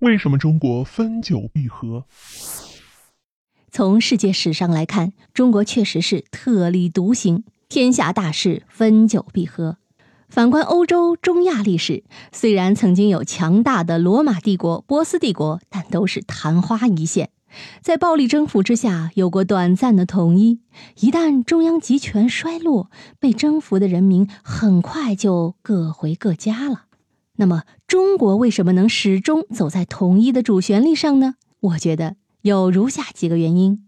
为什么中国分久必合？从世界史上来看，中国确实是特立独行，天下大事分久必合。反观欧洲、中亚历史，虽然曾经有强大的罗马帝国、波斯帝国，但都是昙花一现，在暴力征服之下有过短暂的统一。一旦中央集权衰落，被征服的人民很快就各回各家了。那么，中国为什么能始终走在统一的主旋律上呢？我觉得。有如下几个原因：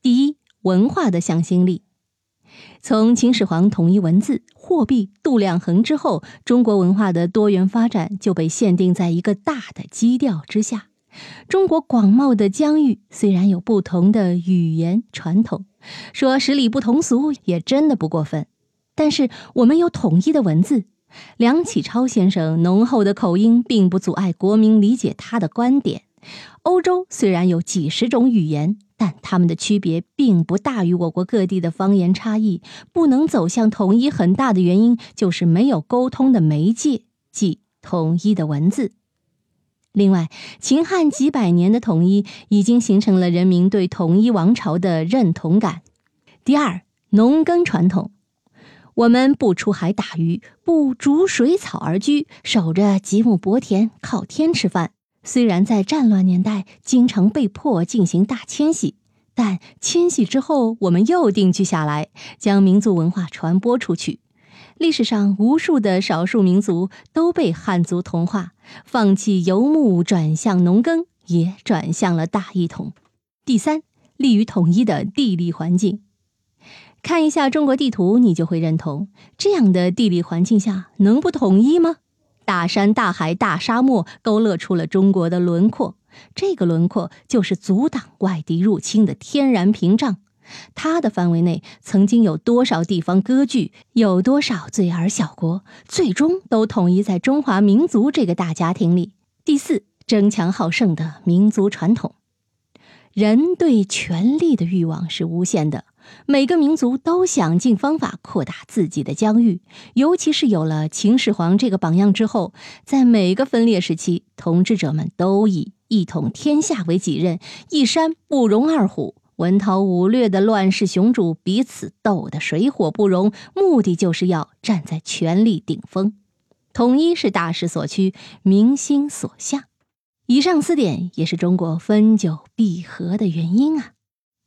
第一，文化的向心力。从秦始皇统一文字、货币、度量衡之后，中国文化的多元发展就被限定在一个大的基调之下。中国广袤的疆域虽然有不同的语言传统，说十里不同俗也真的不过分。但是我们有统一的文字，梁启超先生浓厚的口音并不阻碍国民理解他的观点。欧洲虽然有几十种语言，但它们的区别并不大于我国各地的方言差异。不能走向统一，很大的原因就是没有沟通的媒介，即统一的文字。另外，秦汉几百年的统一已经形成了人民对统一王朝的认同感。第二，农耕传统，我们不出海打鱼，不逐水草而居，守着几亩薄田，靠天吃饭。虽然在战乱年代经常被迫进行大迁徙，但迁徙之后我们又定居下来，将民族文化传播出去。历史上无数的少数民族都被汉族同化，放弃游牧转向农耕，也转向了大一统。第三，利于统一的地理环境。看一下中国地图，你就会认同，这样的地理环境下能不统一吗？大山、大海、大沙漠勾勒出了中国的轮廓，这个轮廓就是阻挡外敌入侵的天然屏障。它的范围内曾经有多少地方割据，有多少罪而小国，最终都统一在中华民族这个大家庭里。第四，争强好胜的民族传统，人对权力的欲望是无限的。每个民族都想尽方法扩大自己的疆域，尤其是有了秦始皇这个榜样之后，在每个分裂时期，统治者们都以一统天下为己任，一山不容二虎，文韬武略的乱世雄主彼此斗得水火不容，目的就是要站在权力顶峰。统一是大势所趋，民心所向。以上四点也是中国分久必合的原因啊。